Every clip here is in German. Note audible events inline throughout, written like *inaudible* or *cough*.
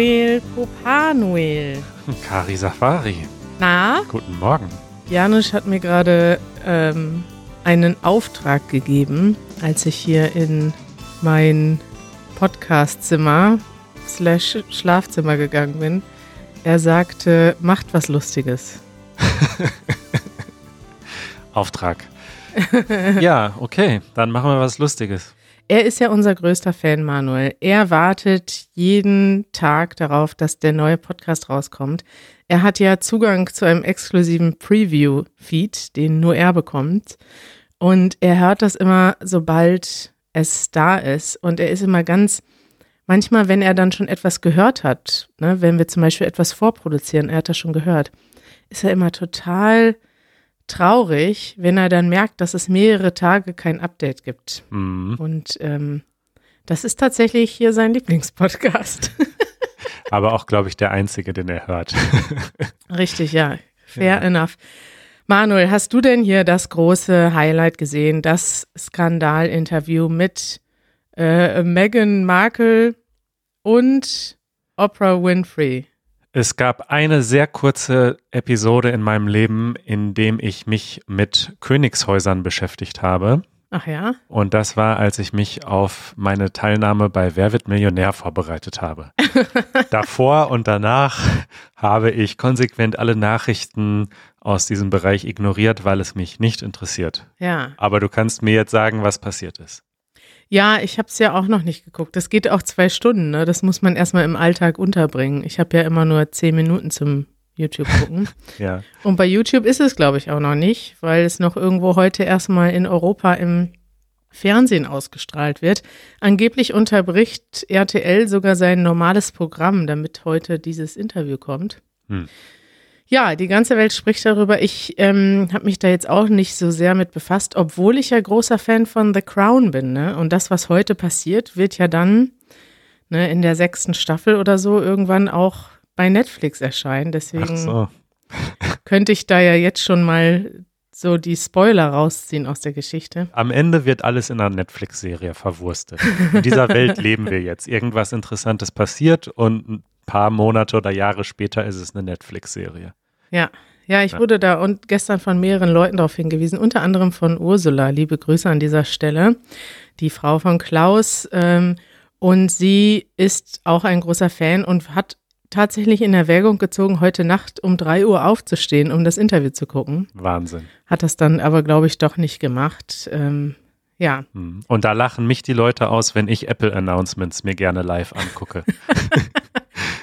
Manuel Popanuel. Kari Safari. Na, Guten Morgen. Janusz hat mir gerade ähm, einen Auftrag gegeben, als ich hier in mein Podcastzimmer slash Schlafzimmer gegangen bin. Er sagte, macht was Lustiges. *laughs* Auftrag. ja, okay. Dann machen wir was Lustiges. Er ist ja unser größter Fan, Manuel. Er wartet jeden Tag darauf, dass der neue Podcast rauskommt. Er hat ja Zugang zu einem exklusiven Preview-Feed, den nur er bekommt. Und er hört das immer, sobald es da ist. Und er ist immer ganz, manchmal, wenn er dann schon etwas gehört hat, ne, wenn wir zum Beispiel etwas vorproduzieren, er hat das schon gehört, ist er immer total traurig, wenn er dann merkt, dass es mehrere Tage kein Update gibt. Mhm. Und ähm, das ist tatsächlich hier sein Lieblingspodcast. *laughs* Aber auch, glaube ich, der einzige, den er hört. *laughs* Richtig, ja. Fair enough. Manuel, hast du denn hier das große Highlight gesehen, das Skandalinterview mit äh, Meghan Markle und Oprah Winfrey? Es gab eine sehr kurze Episode in meinem Leben, in dem ich mich mit Königshäusern beschäftigt habe. Ach ja? Und das war, als ich mich auf meine Teilnahme bei Wer wird Millionär vorbereitet habe. *laughs* Davor und danach habe ich konsequent alle Nachrichten aus diesem Bereich ignoriert, weil es mich nicht interessiert. Ja. Aber du kannst mir jetzt sagen, was passiert ist. Ja, ich habe es ja auch noch nicht geguckt. Das geht auch zwei Stunden, ne? Das muss man erstmal im Alltag unterbringen. Ich habe ja immer nur zehn Minuten zum YouTube gucken. *laughs* Ja. Und bei YouTube ist es, glaube ich, auch noch nicht, weil es noch irgendwo heute erstmal in Europa im Fernsehen ausgestrahlt wird. Angeblich unterbricht RTL sogar sein normales Programm, damit heute dieses Interview kommt. Hm. Ja, die ganze Welt spricht darüber. Ich ähm, habe mich da jetzt auch nicht so sehr mit befasst, obwohl ich ja großer Fan von The Crown bin. Ne? Und das, was heute passiert, wird ja dann ne, in der sechsten Staffel oder so irgendwann auch bei Netflix erscheinen. Deswegen so. *laughs* könnte ich da ja jetzt schon mal so die Spoiler rausziehen aus der Geschichte. Am Ende wird alles in einer Netflix-Serie verwurstet. In dieser Welt *laughs* leben wir jetzt. Irgendwas Interessantes passiert und ein paar Monate oder Jahre später ist es eine Netflix-Serie. Ja. Ja, ich wurde da und gestern von mehreren Leuten darauf hingewiesen, unter anderem von Ursula. Liebe Grüße an dieser Stelle, die Frau von Klaus. Ähm, und sie ist auch ein großer Fan und hat tatsächlich in Erwägung gezogen, heute Nacht um drei Uhr aufzustehen, um das Interview zu gucken. Wahnsinn. Hat das dann aber, glaube ich, doch nicht gemacht. Ähm, ja, Hm. Und da lachen mich die Leute aus, wenn ich Apple-Announcements mir gerne live angucke. *laughs*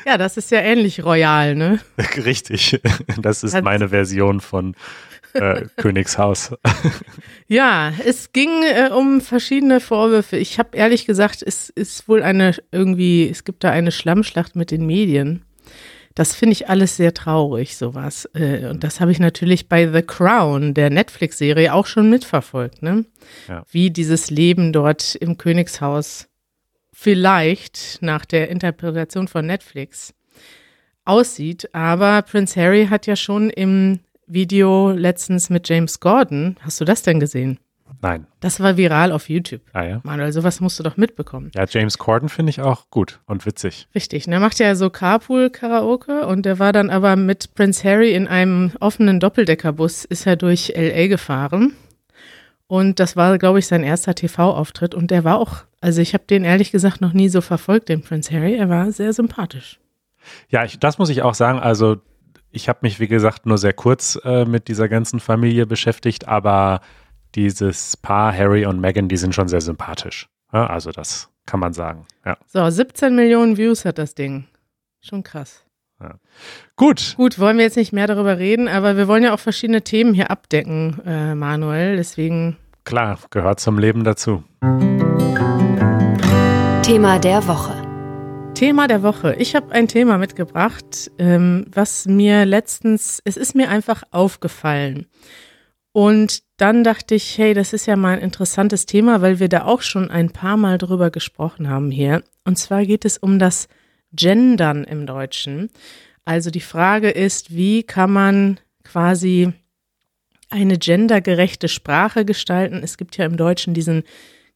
ja, das ist ja ähnlich royal, ne? *laughs* Richtig. Das ist meine Version von äh, *laughs* Königshaus. *laughs* Ja, es ging äh, um verschiedene Vorwürfe. Ich habe ehrlich gesagt, es ist wohl eine irgendwie, es gibt da eine Schlammschlacht mit den Medien. Das finde ich alles sehr traurig, sowas. Äh, und das habe ich natürlich bei The Crown, der Netflix-Serie, auch schon mitverfolgt, ne? Ja. Wie dieses Leben dort im Königshaus vielleicht nach der Interpretation von Netflix aussieht. Aber Prince Harry hat ja schon im Video letztens mit James Gordon, hast du das denn gesehen? Nein. Das war viral auf YouTube. Ah ja. Manuel, sowas musst du doch mitbekommen. Ja, James Corden finde ich auch gut und witzig. Richtig. Und er macht ja so Carpool-Karaoke und der war dann aber mit Prince Harry in einem offenen Doppeldeckerbus, ist er durch L.A. gefahren. Und das war, glaube ich, sein erster TV-Auftritt. Und der war auch, also ich habe den ehrlich gesagt noch nie so verfolgt, den Prince Harry. Er war sehr sympathisch. Ja, ich, das muss ich auch sagen. Also ich habe mich, wie gesagt, nur sehr kurz äh, mit dieser ganzen Familie beschäftigt, aber dieses Paar Harry und Meghan, die sind schon sehr sympathisch. Ja, also das kann man sagen. Ja. So, 17 Millionen Views hat das Ding. Schon krass. Gut. Gut, wollen wir jetzt nicht mehr darüber reden, aber wir wollen ja auch verschiedene Themen hier abdecken, äh, Manuel. Deswegen Klar, gehört zum Leben dazu. Thema der Woche. Thema der Woche. Ich habe ein Thema mitgebracht, ähm, was mir letztens, es ist mir einfach aufgefallen. Und dann dachte ich, hey, das ist ja mal ein interessantes Thema, weil wir da auch schon ein paar Mal drüber gesprochen haben hier. Und zwar geht es um das Gendern im Deutschen. Also die Frage ist, wie kann man quasi eine gendergerechte Sprache gestalten? Es gibt ja im Deutschen diesen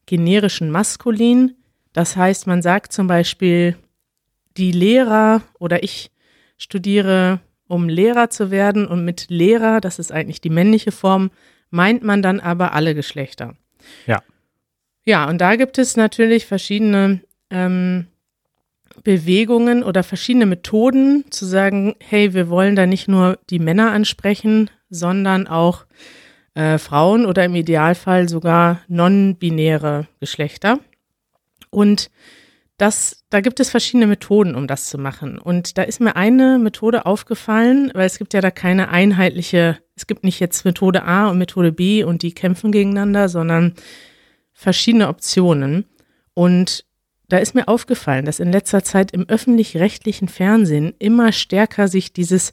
generischen Maskulin. Das heißt, man sagt zum Beispiel die Lehrer oder ich studiere, um Lehrer zu werden und mit Lehrer, das ist eigentlich die männliche Form, meint man dann aber alle Geschlechter. Ja. Ja, und da gibt es natürlich verschiedene ähm, Bewegungen oder verschiedene Methoden zu sagen, hey, wir wollen da nicht nur die Männer ansprechen, sondern auch äh, Frauen oder im Idealfall sogar non-binäre Geschlechter. Und das, da gibt es verschiedene Methoden, um das zu machen. Und da ist mir eine Methode aufgefallen, weil es gibt ja da keine einheitliche, es gibt nicht jetzt Methode A und Methode B und die kämpfen gegeneinander, sondern verschiedene Optionen. Und da ist mir aufgefallen, dass in letzter Zeit im öffentlich-rechtlichen Fernsehen immer stärker sich dieses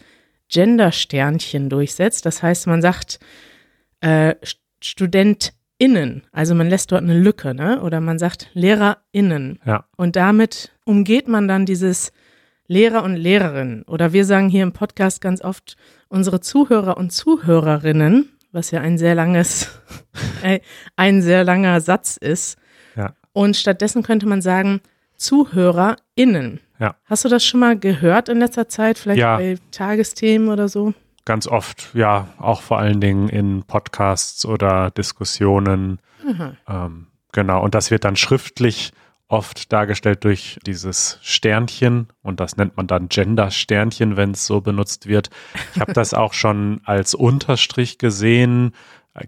Gender-Sternchen durchsetzt. Das heißt, man sagt äh, StudentInnen, also man lässt dort eine Lücke, ne? Oder man sagt LehrerInnen. Ja. Und damit umgeht man dann dieses Lehrer und Lehrerinnen. Oder wir sagen hier im Podcast ganz oft unsere Zuhörer und Zuhörerinnen, was ja ein sehr langes, *laughs* ein sehr langer Satz ist. Und stattdessen könnte man sagen ZuhörerInnen. Ja. Hast du das schon mal gehört in letzter Zeit? Vielleicht Ja. bei Tagesthemen oder so? Ganz oft, ja, auch vor allen Dingen in Podcasts oder Diskussionen. Aha. Ähm, genau, und das wird dann schriftlich oft dargestellt durch dieses Sternchen und das nennt man dann Gender-Sternchen, wenn es so benutzt wird. Ich habe das auch schon als Unterstrich gesehen,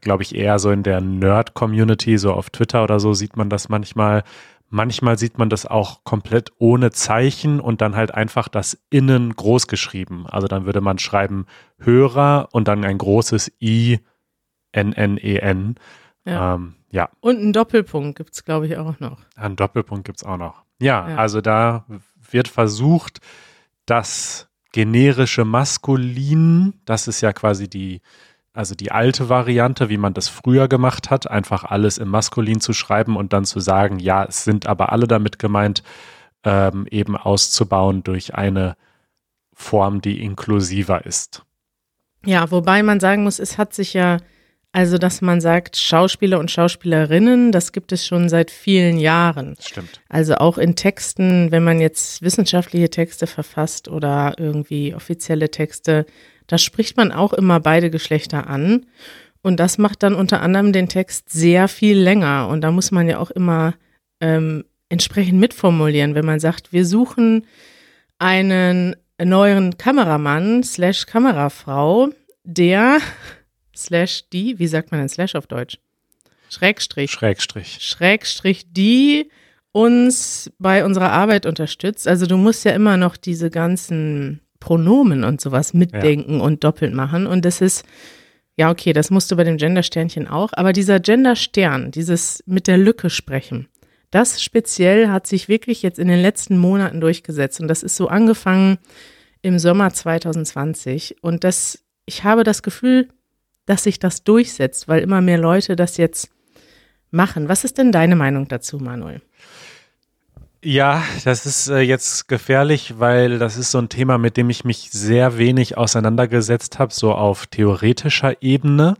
glaube ich eher so in der Nerd-Community, so auf Twitter oder so sieht man das manchmal. Manchmal sieht man das auch komplett ohne Zeichen und dann halt einfach das Innen groß geschrieben. Also dann würde man schreiben Hörer und dann ein großes I, N, N, E, N. Ja. Ähm, ja, Und einen Doppelpunkt gibt es, glaube ich, auch noch. einen Doppelpunkt gibt's auch noch. Ja, Ja. also da wird versucht, das generische Maskulin, das ist ja quasi die, also die alte Variante, wie man das früher gemacht hat, einfach alles im Maskulin zu schreiben und dann zu sagen, ja, es sind aber alle damit gemeint, ähm, eben auszubauen durch eine Form, die inklusiver ist. Ja, wobei man sagen muss, es hat sich ja, also dass man sagt, Schauspieler und Schauspielerinnen, das gibt es schon seit vielen Jahren. Stimmt. Also auch in Texten, wenn man jetzt wissenschaftliche Texte verfasst oder irgendwie offizielle Texte, da spricht man auch immer beide Geschlechter an. Und das macht dann unter anderem den Text sehr viel länger. Und da muss man ja auch immer ähm, entsprechend mitformulieren, wenn man sagt, wir suchen einen neuen Kameramann slash Kamerafrau, der *laughs* slash die, wie sagt man denn slash auf Deutsch? Schrägstrich. Schrägstrich. Schrägstrich, die uns bei unserer Arbeit unterstützt. Also du musst ja immer noch diese ganzen Pronomen und sowas mitdenken und doppelt machen. Und das ist, ja, okay, das musst du bei dem Gendersternchen auch. Aber dieser Genderstern, dieses mit der Lücke sprechen, das speziell hat sich wirklich jetzt in den letzten Monaten durchgesetzt. Und das ist so angefangen im Sommer 2020. Und das, ich habe das Gefühl, dass sich das durchsetzt, weil immer mehr Leute das jetzt machen. Was ist denn deine Meinung dazu, Manuel? Ja, das ist äh, jetzt gefährlich, weil das ist so ein Thema, mit dem ich mich sehr wenig auseinandergesetzt habe, so auf theoretischer Ebene.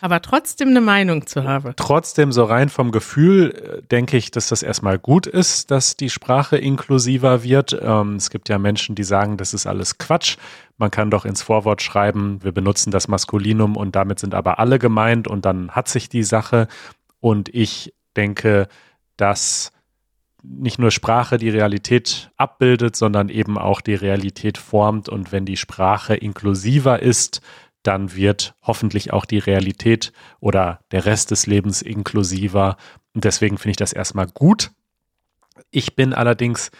Aber trotzdem eine Meinung zu haben. Trotzdem, so rein vom Gefühl, äh, denke ich, dass das erstmal gut ist, dass die Sprache inklusiver wird. Ähm, es gibt ja Menschen, die sagen, das ist alles Quatsch. Man kann doch ins Vorwort schreiben, wir benutzen das Maskulinum und damit sind aber alle gemeint und dann hat sich die Sache. Und ich denke, dass nicht nur Sprache die Realität abbildet, sondern eben auch die Realität formt. Und wenn die Sprache inklusiver ist, dann wird hoffentlich auch die Realität oder der Rest des Lebens inklusiver. Und deswegen finde ich das erstmal gut. Ich bin allerdings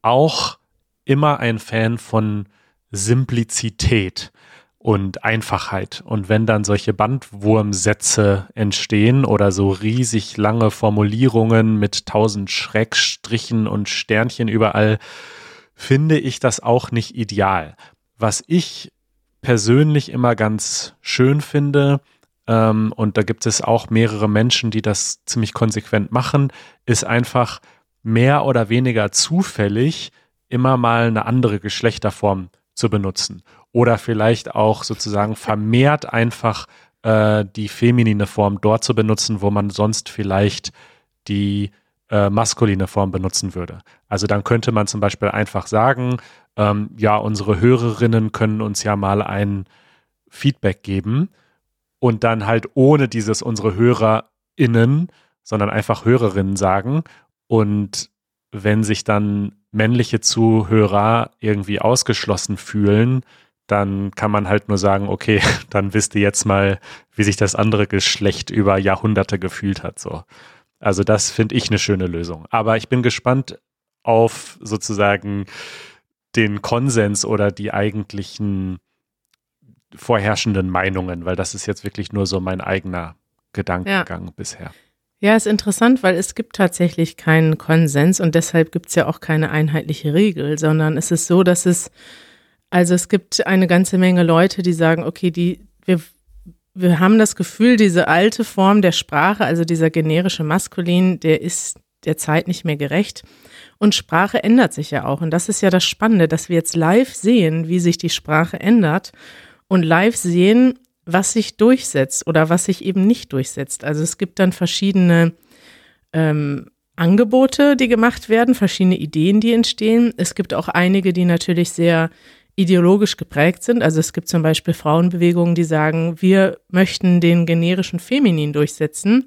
auch immer ein Fan von Simplizität und Einfachheit. Und wenn dann solche Bandwurmsätze entstehen oder so riesig lange Formulierungen mit tausend Schrägstrichen und Sternchen überall, finde ich das auch nicht ideal. Was ich persönlich immer ganz schön finde, ähm, und da gibt es auch mehrere Menschen, die das ziemlich konsequent machen, ist einfach mehr oder weniger zufällig immer mal eine andere Geschlechterform zu benutzen. Oder vielleicht auch sozusagen vermehrt einfach äh, die feminine Form dort zu benutzen, wo man sonst vielleicht die äh, maskuline Form benutzen würde. Also dann könnte man zum Beispiel einfach sagen, ähm, ja, unsere Hörerinnen können uns ja mal ein Feedback geben und dann halt ohne dieses unsere HörerInnen, sondern einfach Hörerinnen sagen. Und wenn sich dann männliche Zuhörer irgendwie ausgeschlossen fühlen, dann kann man halt nur sagen, okay, *laughs* dann wisst ihr jetzt mal, wie sich das andere Geschlecht über Jahrhunderte gefühlt hat. So. Also das finde ich eine schöne Lösung. Aber ich bin gespannt auf sozusagen den Konsens oder die eigentlichen vorherrschenden Meinungen, weil das ist jetzt wirklich nur so mein eigener Gedankengang ja. bisher. Ja, ist interessant, weil es gibt tatsächlich keinen Konsens und deshalb gibt es ja auch keine einheitliche Regel, sondern es ist so, dass es, also es gibt eine ganze Menge Leute, die sagen, okay, die, wir wir haben das Gefühl, diese alte Form der Sprache, also dieser generische Maskulin, der ist der Zeit nicht mehr gerecht. Und Sprache ändert sich ja auch. Und das ist ja das Spannende, dass wir jetzt live sehen, wie sich die Sprache ändert und live sehen, was sich durchsetzt oder was sich eben nicht durchsetzt. Also es gibt dann verschiedene ähm, Angebote, die gemacht werden, verschiedene Ideen, die entstehen. Es gibt auch einige, die natürlich sehr ideologisch geprägt sind. Also es gibt zum Beispiel Frauenbewegungen, die sagen, wir möchten den generischen Feminin durchsetzen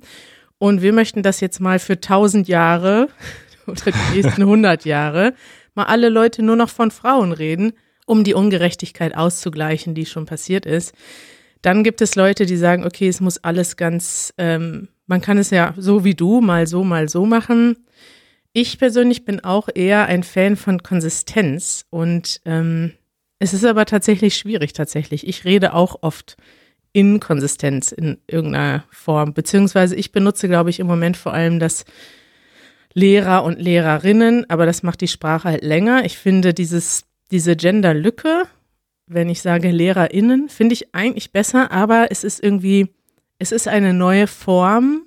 und wir möchten das jetzt mal für tausend Jahre *laughs* oder die nächsten hundert Jahre mal alle Leute nur noch von Frauen reden, um die Ungerechtigkeit auszugleichen, die schon passiert ist. Dann gibt es Leute, die sagen, okay, es muss alles ganz, ähm, man kann es ja so wie du, mal so, mal so machen. Ich persönlich bin auch eher ein Fan von Konsistenz und ähm, es ist aber tatsächlich schwierig, tatsächlich. Ich rede auch oft Inkonsistenz in irgendeiner Form, beziehungsweise ich benutze, glaube ich, im Moment vor allem das Lehrer und Lehrerinnen, aber das macht die Sprache halt länger. Ich finde dieses, diese Genderlücke, wenn ich sage LehrerInnen, finde ich eigentlich besser, aber es ist irgendwie, es ist eine neue Form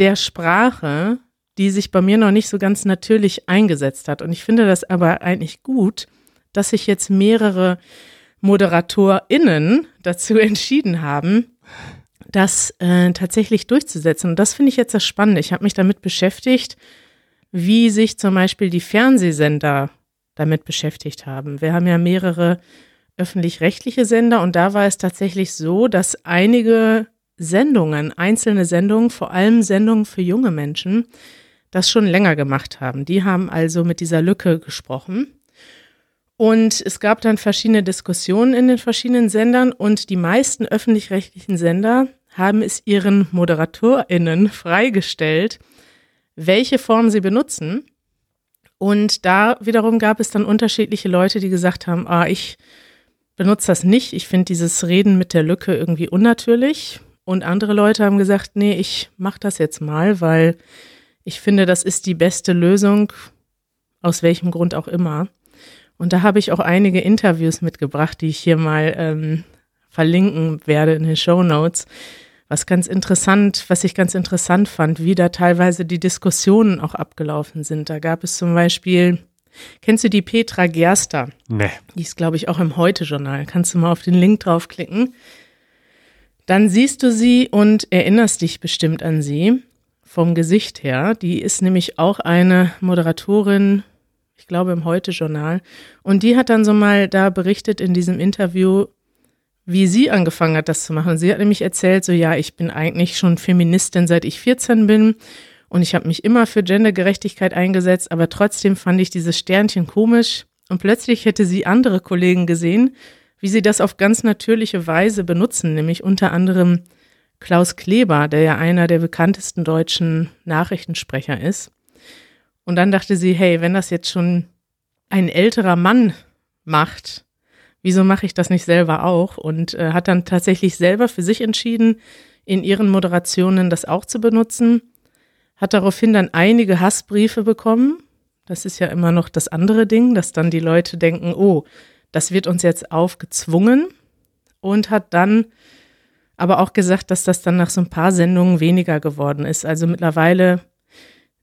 der Sprache, die sich bei mir noch nicht so ganz natürlich eingesetzt hat. Und ich finde das aber eigentlich gut, dass sich jetzt mehrere ModeratorInnen dazu *laughs* entschieden haben, das äh, tatsächlich durchzusetzen. Und das finde ich jetzt das Spannende. Ich habe mich damit beschäftigt, wie sich zum Beispiel die Fernsehsender damit beschäftigt haben. Wir haben ja mehrere öffentlich-rechtliche Sender und da war es tatsächlich so, dass einige Sendungen, einzelne Sendungen, vor allem Sendungen für junge Menschen, das schon länger gemacht haben. Die haben also mit dieser Lücke gesprochen. Und es gab dann verschiedene Diskussionen in den verschiedenen Sendern und die meisten öffentlich-rechtlichen Sender haben es ihren ModeratorInnen freigestellt, welche Form sie benutzen. Und da wiederum gab es dann unterschiedliche Leute, die gesagt haben, ah, ich benutze das nicht, ich finde dieses Reden mit der Lücke irgendwie unnatürlich. Und andere Leute haben gesagt, nee, ich mache das jetzt mal, weil ich finde, das ist die beste Lösung, aus welchem Grund auch immer. Und da habe ich auch einige Interviews mitgebracht, die ich hier mal ähm, verlinken werde in den Show Notes. Was ganz interessant, was ich ganz interessant fand, wie da teilweise die Diskussionen auch abgelaufen sind. Da gab es zum Beispiel, kennst du die Petra Gerster? Nee. Die ist, glaube ich, auch im Heute-Journal. Kannst du mal auf den Link draufklicken? Dann siehst du sie und erinnerst dich bestimmt an sie vom Gesicht her. Die ist nämlich auch eine Moderatorin ich glaube im Heute-Journal. Und die hat dann so mal da berichtet in diesem Interview, wie sie angefangen hat, das zu machen. Sie hat nämlich erzählt, so ja, ich bin eigentlich schon Feministin, seit ich 14 bin. Und ich habe mich immer für Gendergerechtigkeit eingesetzt, aber trotzdem fand ich dieses Sternchen komisch. Und plötzlich hätte sie andere Kollegen gesehen, wie sie das auf ganz natürliche Weise benutzen, nämlich unter anderem Klaus Kleber, der ja einer der bekanntesten deutschen Nachrichtensprecher ist. Und dann dachte sie, hey, wenn das jetzt schon ein älterer Mann macht, wieso mache ich das nicht selber auch? Und äh, hat dann tatsächlich selber für sich entschieden, in ihren Moderationen das auch zu benutzen. Hat daraufhin dann einige Hassbriefe bekommen. Das ist ja immer noch das andere Ding, dass dann die Leute denken, oh, das wird uns jetzt aufgezwungen. Und hat dann aber auch gesagt, dass das dann nach so ein paar Sendungen weniger geworden ist. Also mittlerweile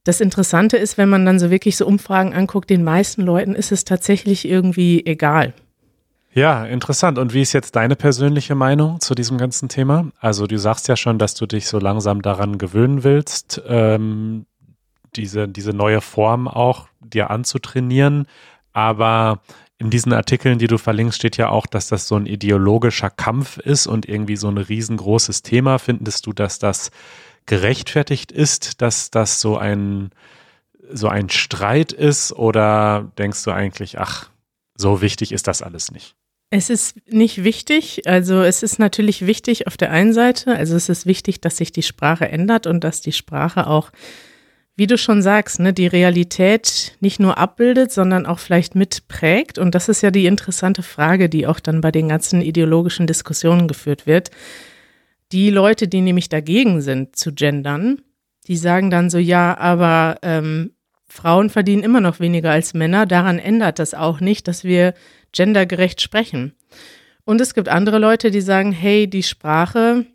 das Interessante ist, wenn man dann so wirklich so Umfragen anguckt, den meisten Leuten ist es tatsächlich irgendwie egal. Ja, interessant. Und wie ist jetzt deine persönliche Meinung zu diesem ganzen Thema? Also du sagst ja schon, dass du dich so langsam daran gewöhnen willst. Ähm, diese, diese neue Form auch dir anzutrainieren. Aber in diesen Artikeln, die du verlinkst, steht ja auch, dass das so ein ideologischer Kampf ist und irgendwie so ein riesengroßes Thema. Findest du, dass das gerechtfertigt ist, dass das so ein, so ein Streit ist? Oder denkst du eigentlich, ach, so wichtig ist das alles nicht? Es ist nicht wichtig. Also es ist natürlich wichtig auf der einen Seite. Also es ist wichtig, dass sich die Sprache ändert und dass die Sprache auch wie du schon sagst, ne, die Realität nicht nur abbildet, sondern auch vielleicht mitprägt. Und das ist ja die interessante Frage, die auch dann bei den ganzen ideologischen Diskussionen geführt wird. Die Leute, die nämlich dagegen sind zu gendern, die sagen dann so, ja, aber ähm, Frauen verdienen immer noch weniger als Männer. Daran ändert das auch nicht, dass wir gendergerecht sprechen. Und es gibt andere Leute, die sagen, hey, die Sprache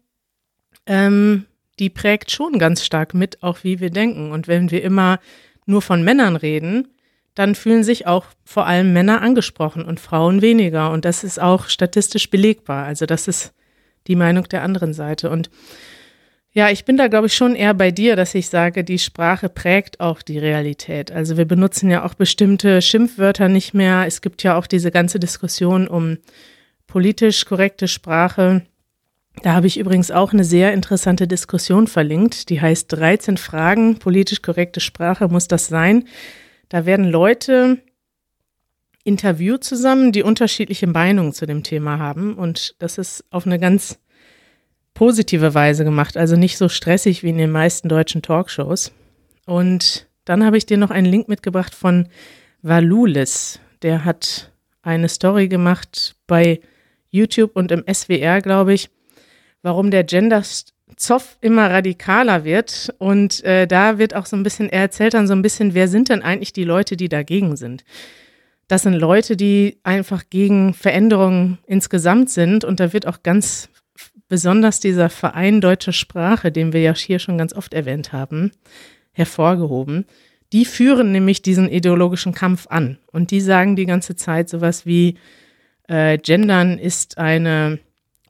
ähm, die prägt schon ganz stark mit, auch wie wir denken. Und wenn wir immer nur von Männern reden, dann fühlen sich auch vor allem Männer angesprochen und Frauen weniger. Und das ist auch statistisch belegbar. Also das ist die Meinung der anderen Seite. Und ja, ich bin da, glaube ich, schon eher bei dir, dass ich sage, die Sprache prägt auch die Realität. Also wir benutzen ja auch bestimmte Schimpfwörter nicht mehr. Es gibt ja auch diese ganze Diskussion um politisch korrekte Sprache. Da habe ich übrigens auch eine sehr interessante Diskussion verlinkt, die heißt 13 Fragen, politisch korrekte Sprache muss das sein. Da werden Leute interviewt zusammen, die unterschiedliche Meinungen zu dem Thema haben und das ist auf eine ganz positive Weise gemacht, also nicht so stressig wie in den meisten deutschen Talkshows. Und dann habe ich dir noch einen Link mitgebracht von Valulis, der hat eine Story gemacht bei YouTube und im SWR, glaube ich, warum der Gender-Zoff immer radikaler wird. Und äh, da wird auch so ein bisschen, er erzählt dann so ein bisschen, wer sind denn eigentlich die Leute, die dagegen sind? Das sind Leute, die einfach gegen Veränderungen insgesamt sind. Und da wird auch ganz besonders dieser Verein deutscher Sprache, den wir ja hier schon ganz oft erwähnt haben, hervorgehoben. Die führen nämlich diesen ideologischen Kampf an. Und die sagen die ganze Zeit sowas wie, äh, Gendern ist eine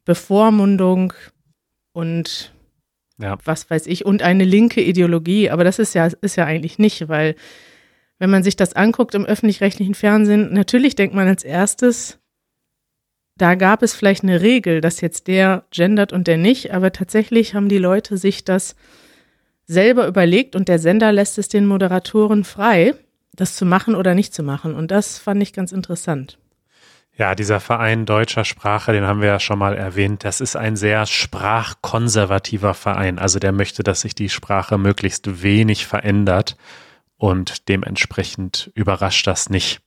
Bevormundung und ja. was weiß ich, und eine linke Ideologie. Aber das ist ja, ist ja eigentlich nicht, weil wenn man sich das anguckt im öffentlich-rechtlichen Fernsehen, natürlich denkt man als erstes, da gab es vielleicht eine Regel, dass jetzt der gendert und der nicht, aber tatsächlich haben die Leute sich das selber überlegt und der Sender lässt es den Moderatoren frei, das zu machen oder nicht zu machen. Und das fand ich ganz interessant. Ja, dieser Verein deutscher Sprache, den haben wir ja schon mal erwähnt, das ist ein sehr sprachkonservativer Verein. Also der möchte, dass sich die Sprache möglichst wenig verändert und dementsprechend überrascht das nicht.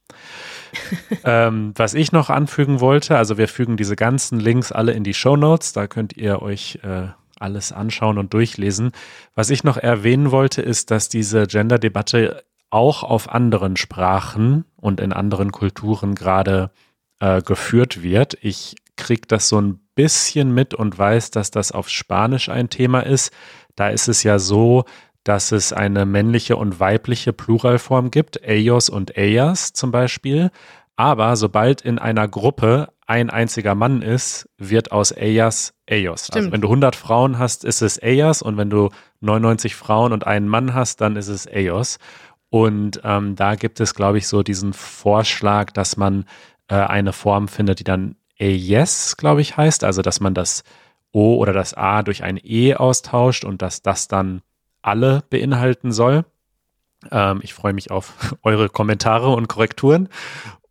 *laughs* ähm, was ich noch anfügen wollte, also wir fügen diese ganzen Links alle in die Show Notes, da könnt ihr euch äh, alles anschauen und durchlesen. Was ich noch erwähnen wollte, ist, dass diese Gender-Debatte auch auf anderen Sprachen und in anderen Kulturen gerade äh, geführt wird. Ich kriege das so ein bisschen mit und weiß, dass das auf Spanisch ein Thema ist. Da ist es ja so, dass es eine männliche und weibliche Pluralform gibt, ellos und ellas zum Beispiel. Aber sobald in einer Gruppe ein einziger Mann ist, wird aus ellas ellos. Also wenn du 100 Frauen hast, ist es ellas und wenn du 99 Frauen und einen Mann hast, dann ist es ellos. Und ähm, da gibt es, glaube ich, so diesen Vorschlag, dass man äh, eine Form findet, die dann yes, glaube ich, heißt. Also, dass man das O oder das A durch ein E austauscht und dass das dann alle beinhalten soll. Ähm, ich freue mich auf *laughs* eure Kommentare und Korrekturen.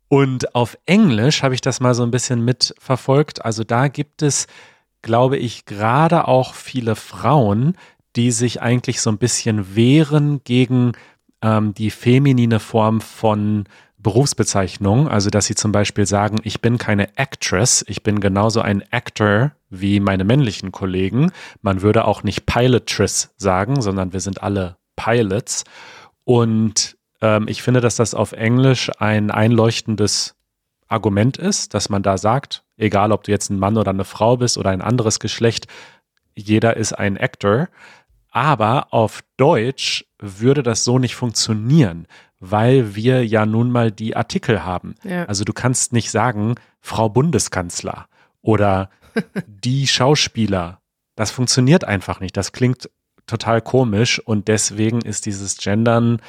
Und auf Englisch habe ich das mal so ein bisschen mitverfolgt. Also da gibt es, glaube ich, gerade auch viele Frauen, die sich eigentlich so ein bisschen wehren gegen ähm, die feminine Form von Berufsbezeichnung, also dass sie zum Beispiel sagen, ich bin keine Actress, ich bin genauso ein Actor wie meine männlichen Kollegen. Man würde auch nicht Pilotress sagen, sondern wir sind alle Pilots. Und ähm, ich finde, dass das auf Englisch ein einleuchtendes Argument ist, dass man da sagt, egal ob du jetzt ein Mann oder eine Frau bist oder ein anderes Geschlecht, jeder ist ein Actor. Aber auf Deutsch würde das so nicht funktionieren, weil wir ja nun mal die Artikel haben. Ja. Also du kannst nicht sagen, Frau Bundeskanzler oder *laughs* die Schauspieler. Das funktioniert einfach nicht. Das klingt total komisch und deswegen ist dieses Gendern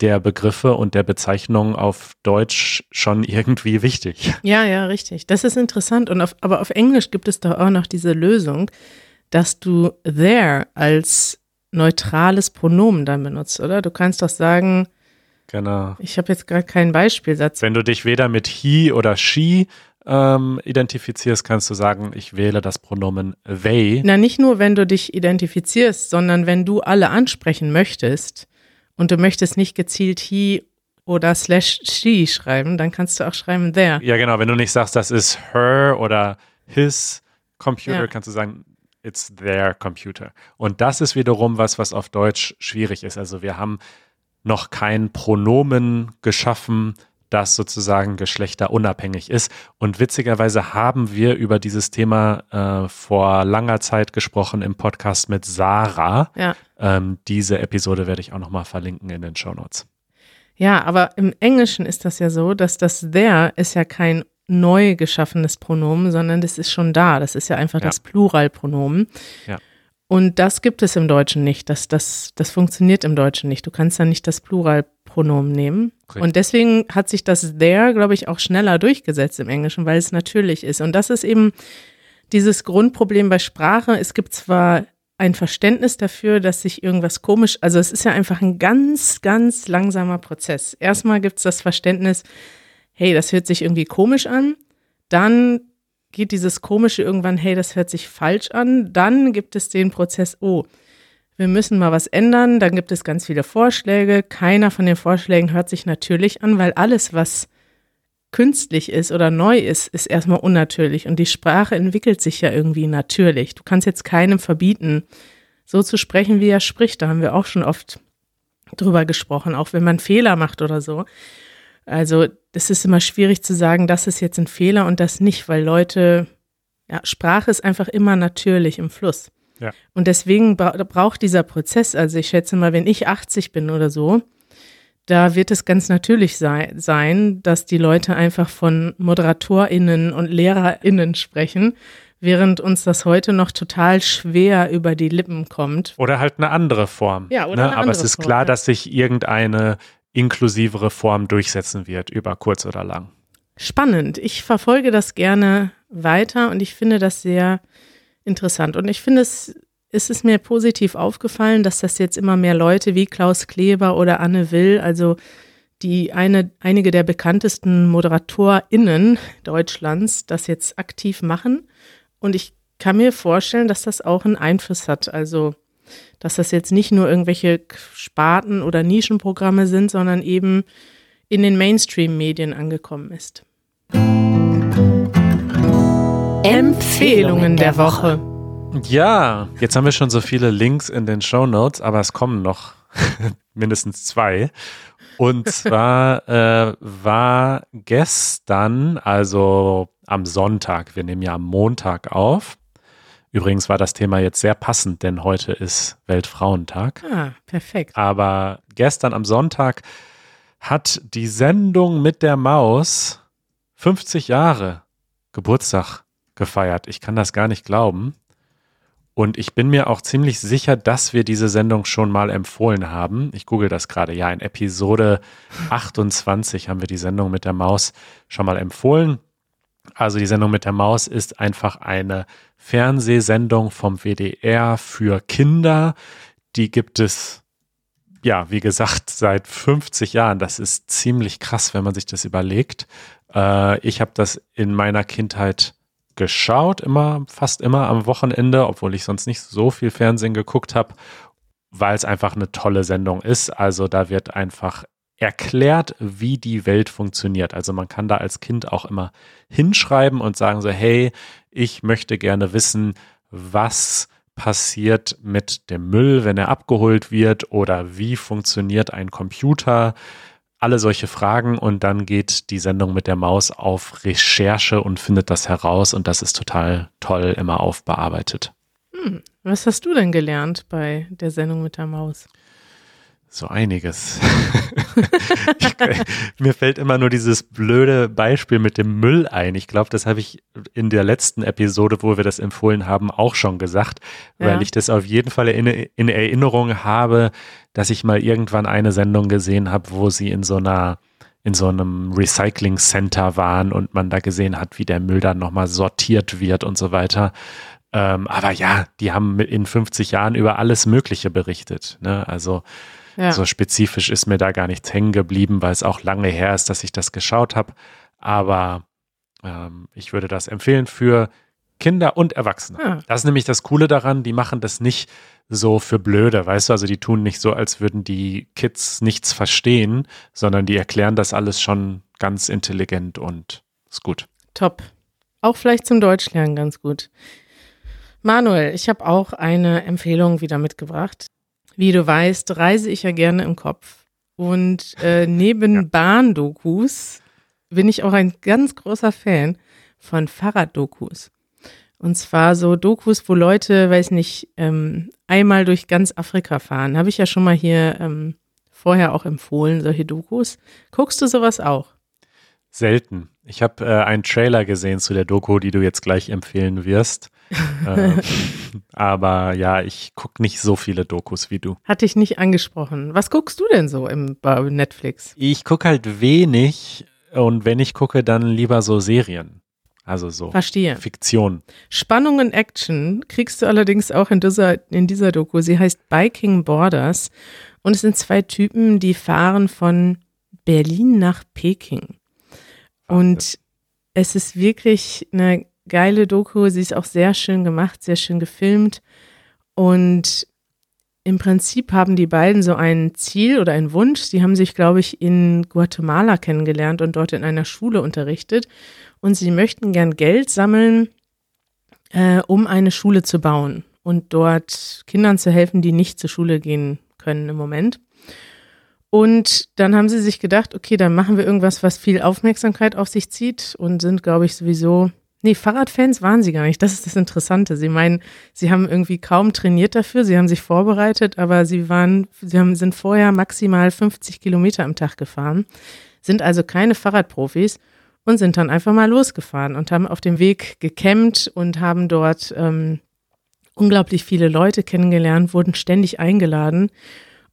der Begriffe und der Bezeichnungen auf Deutsch schon irgendwie wichtig. Ja, ja, richtig. Das ist interessant. Und auf, aber auf Englisch gibt es doch auch noch diese Lösung, dass du there als neutrales Pronomen dann benutzt, oder? Du kannst doch sagen, Genau. ich habe jetzt gerade keinen Beispielsatz. Wenn du dich weder mit he oder she ähm, identifizierst, kannst du sagen, ich wähle das Pronomen they. Na, nicht nur, wenn du dich identifizierst, sondern wenn du alle ansprechen möchtest und du möchtest nicht gezielt he oder slash she schreiben, dann kannst du auch schreiben there. Ja, genau. Wenn du nicht sagst, das ist her oder his Computer, Ja. kannst du sagen, it's their computer. Und das ist wiederum was, was auf Deutsch schwierig ist. Also wir haben noch kein Pronomen geschaffen, das sozusagen geschlechterunabhängig ist. Und witzigerweise haben wir über dieses Thema äh, vor langer Zeit gesprochen im Podcast mit Sarah. Ja. Ähm, diese Episode werde ich auch nochmal verlinken in den Show Notes. Ja, aber im Englischen ist das ja so, dass das there ist ja kein neu geschaffenes Pronomen, sondern das ist schon da. Das ist ja einfach Ja. das Pluralpronomen. Ja. Und das gibt es im Deutschen nicht. Das, das, das funktioniert im Deutschen nicht. Du kannst da nicht das Pluralpronomen nehmen. Richtig. Und deswegen hat sich das there, glaube ich, auch schneller durchgesetzt im Englischen, weil es natürlich ist. Und das ist eben dieses Grundproblem bei Sprache. Es gibt zwar ein Verständnis dafür, dass sich irgendwas komisch, also es ist ja einfach ein ganz, ganz langsamer Prozess. Erstmal gibt es das Verständnis, hey, das hört sich irgendwie komisch an. Dann geht dieses Komische irgendwann, hey, das hört sich falsch an. Dann gibt es den Prozess, oh, wir müssen mal was ändern. Dann gibt es ganz viele Vorschläge. Keiner von den Vorschlägen hört sich natürlich an, weil alles, was künstlich ist oder neu ist, ist erstmal unnatürlich. Und die Sprache entwickelt sich ja irgendwie natürlich. Du kannst jetzt keinem verbieten, so zu sprechen, wie er spricht. Da haben wir auch schon oft drüber gesprochen, auch wenn man Fehler macht oder so. Also, es ist immer schwierig zu sagen, das ist jetzt ein Fehler und das nicht, weil Leute, ja, Sprache ist einfach immer natürlich im Fluss. Ja. Und deswegen bra braucht dieser Prozess, also ich schätze mal, wenn ich 80 bin oder so, da wird es ganz natürlich sei, sein, dass die Leute einfach von ModeratorInnen und LehrerInnen sprechen, während uns das heute noch total schwer über die Lippen kommt. Oder halt eine andere Form. Ja, oder ne? eine Aber andere es ist Form, klar, ja. dass sich irgendeine inklusivere Form durchsetzen wird, über kurz oder lang. Spannend. Ich verfolge das gerne weiter und ich finde das sehr interessant. Und ich finde es, es ist mir positiv aufgefallen, dass das jetzt immer mehr Leute wie Klaus Kleber oder Anne Will, also die eine, einige der bekanntesten ModeratorInnen Deutschlands, das jetzt aktiv machen. Und ich kann mir vorstellen, dass das auch einen Einfluss hat. Also, dass das jetzt nicht nur irgendwelche Sparten oder Nischenprogramme sind, sondern eben in den Mainstream-Medien angekommen ist. Empfehlungen der Woche. Ja, jetzt haben wir schon so viele Links in den Show Notes, aber es kommen noch *laughs* mindestens zwei. Und zwar *laughs* äh, war gestern, also am Sonntag, wir nehmen ja am Montag auf. Übrigens war das Thema jetzt sehr passend, denn heute ist Weltfrauentag. Ah, perfekt. Aber gestern am Sonntag hat die Sendung mit der Maus 50 Jahre Geburtstag gefeiert. Ich kann das gar nicht glauben. Und ich bin mir auch ziemlich sicher, dass wir diese Sendung schon mal empfohlen haben. Ich google das gerade. Ja, in Episode 28 haben wir die Sendung mit der Maus schon mal empfohlen. Also die Sendung mit der Maus ist einfach eine Fernsehsendung vom WDR für Kinder. Die gibt es, ja, wie gesagt, seit 50 Jahren. Das ist ziemlich krass, wenn man sich das überlegt. Äh, ich habe das in meiner Kindheit geschaut, immer, fast immer am Wochenende, obwohl ich sonst nicht so viel Fernsehen geguckt habe, weil es einfach eine tolle Sendung ist. Also da wird einfach erklärt, wie die Welt funktioniert. Also man kann da als Kind auch immer hinschreiben und sagen so, hey, ich möchte gerne wissen, was passiert mit dem Müll, wenn er abgeholt wird oder wie funktioniert ein Computer. Alle solche Fragen und dann geht die Sendung mit der Maus auf Recherche und findet das heraus und das ist total toll immer aufbearbeitet. Was hast du denn gelernt bei der Sendung mit der Maus? So einiges. *laughs* ich, mir fällt immer nur dieses blöde Beispiel mit dem Müll ein. Ich glaube, das habe ich in der letzten Episode, wo wir das empfohlen haben, auch schon gesagt, ja. weil ich das auf jeden Fall in, in, Erinnerung habe, dass ich mal irgendwann eine Sendung gesehen habe, wo sie in so einer in so einem Recycling Center waren und man da gesehen hat, wie der Müll dann nochmal sortiert wird und so weiter. Ähm, aber ja, die haben in 50 Jahren über alles Mögliche berichtet. Ne? Also ja. So spezifisch ist mir da gar nichts hängen geblieben, weil es auch lange her ist, dass ich das geschaut habe. Aber ähm, ich würde das empfehlen für Kinder und Erwachsene. Ja. Das ist nämlich das Coole daran, die machen das nicht so für blöde, weißt du, also die tun nicht so, als würden die Kids nichts verstehen, sondern die erklären das alles schon ganz intelligent und ist gut. Top. Auch vielleicht zum Deutschlernen ganz gut. Manuel, ich habe auch eine Empfehlung wieder mitgebracht. Wie du weißt, reise ich ja gerne im Kopf. Und äh, *laughs* neben ja. Bahndokus bin ich auch ein ganz großer Fan von Fahrraddokus. Und zwar so Dokus, wo Leute, weiß nicht, ähm, einmal durch ganz Afrika fahren. Habe ich ja schon mal hier ähm, vorher auch empfohlen, solche Dokus. Guckst du sowas auch? Selten. Ich habe äh, einen Trailer gesehen zu der Doku, die du jetzt gleich empfehlen wirst. Äh, aber ja, ich gucke nicht so viele Dokus wie du. Hatte ich nicht angesprochen. Was guckst du denn so im, bei Netflix? Ich gucke halt wenig und wenn ich gucke, dann lieber so Serien. Also so Verstehe. Fiktion. Spannung und Action kriegst du allerdings auch in dieser, in dieser Doku. Sie heißt Biking Borders und es sind zwei Typen, die fahren von Berlin nach Peking. Und es ist wirklich eine geile Doku. Sie ist auch sehr schön gemacht, sehr schön gefilmt. Und im Prinzip haben die beiden so ein Ziel oder einen Wunsch. Sie haben sich, glaube ich, in Guatemala kennengelernt und dort in einer Schule unterrichtet. Und sie möchten gern Geld sammeln, äh, um eine Schule zu bauen und dort Kindern zu helfen, die nicht zur Schule gehen können im Moment. Und dann haben sie sich gedacht, okay, dann machen wir irgendwas, was viel Aufmerksamkeit auf sich zieht und sind, glaube ich, sowieso Nee, Fahrradfans waren sie gar nicht. Das ist das Interessante. Sie meinen, sie haben irgendwie kaum trainiert dafür. Sie haben sich vorbereitet, aber sie waren, sie haben, sind vorher maximal 50 Kilometer am Tag gefahren, sind also keine Fahrradprofis und sind dann einfach mal losgefahren und haben auf dem Weg gecampt und haben dort ähm, unglaublich viele Leute kennengelernt, wurden ständig eingeladen.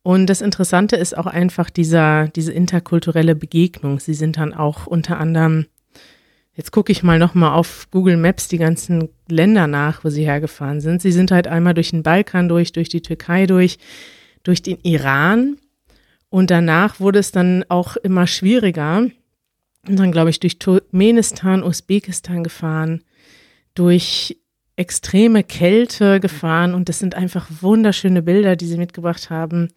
Und das Interessante ist auch einfach dieser, diese interkulturelle Begegnung. Sie sind dann auch unter anderem Jetzt gucke ich mal nochmal auf Google Maps die ganzen Länder nach, wo sie hergefahren sind. Sie sind halt einmal durch den Balkan durch, durch die Türkei durch, durch den Iran. Und danach wurde es dann auch immer schwieriger. Und dann, glaube ich, durch Turkmenistan, Usbekistan gefahren, durch extreme Kälte gefahren. Und das sind einfach wunderschöne Bilder, die sie mitgebracht haben.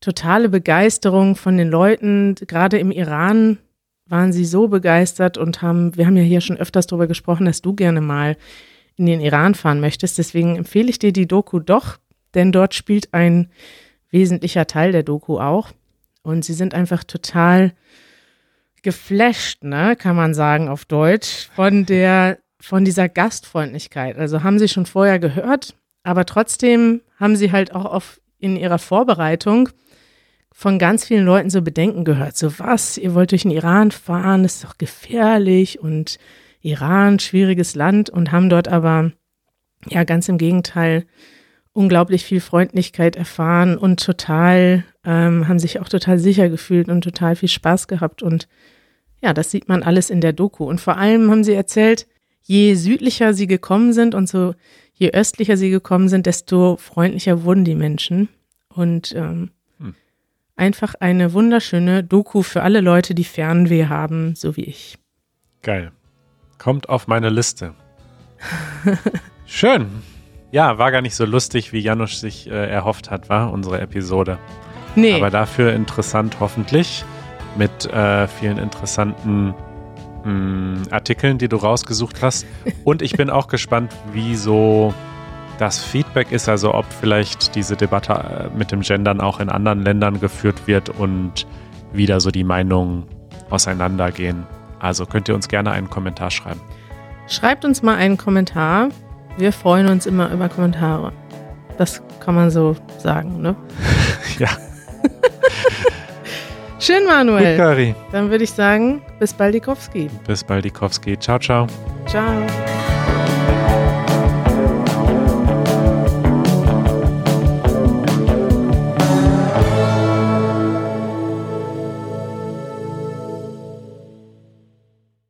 Totale Begeisterung von den Leuten, gerade im Iran waren sie so begeistert und haben, wir haben ja hier schon öfters darüber gesprochen, dass du gerne mal in den Iran fahren möchtest. Deswegen empfehle ich dir die Doku doch, denn dort spielt ein wesentlicher Teil der Doku auch. Und sie sind einfach total geflasht, ne, kann man sagen auf Deutsch, von der, von dieser Gastfreundlichkeit. Also haben sie schon vorher gehört, aber trotzdem haben sie halt auch auf, in ihrer Vorbereitung von ganz vielen Leuten so Bedenken gehört. So was, ihr wollt durch den Iran fahren, ist doch gefährlich und Iran, schwieriges Land und haben dort aber, ja, ganz im Gegenteil, unglaublich viel Freundlichkeit erfahren und total, ähm, haben sich auch total sicher gefühlt und total viel Spaß gehabt. Und ja, das sieht man alles in der Doku. Und vor allem haben sie erzählt, je südlicher sie gekommen sind und so je östlicher sie gekommen sind, desto freundlicher wurden die Menschen. Und ähm, Einfach eine wunderschöne Doku für alle Leute, die Fernweh haben, so wie ich. Geil. Kommt auf meine Liste. *laughs* Schön. Ja, war gar nicht so lustig, wie Janusz sich äh, erhofft hat, war unsere Episode. Nee. Aber dafür interessant hoffentlich mit äh, vielen interessanten mh, mm, Artikeln, die du rausgesucht hast. Und ich bin auch gespannt, wie so das Feedback ist, also ob vielleicht diese Debatte äh, mit dem Gendern auch in anderen Ländern geführt wird und wieder so die Meinungen auseinandergehen. Also könnt ihr uns gerne einen Kommentar schreiben. Schreibt uns mal einen Kommentar. Wir freuen uns immer über Kommentare. Das kann man so sagen, ne? *laughs* *laughs* ja. Schön, Manuel. Gut, Kari. Dann würde ich sagen, bis Baldikowski. Bis Baldikowski. Ciao, ciao. Ciao.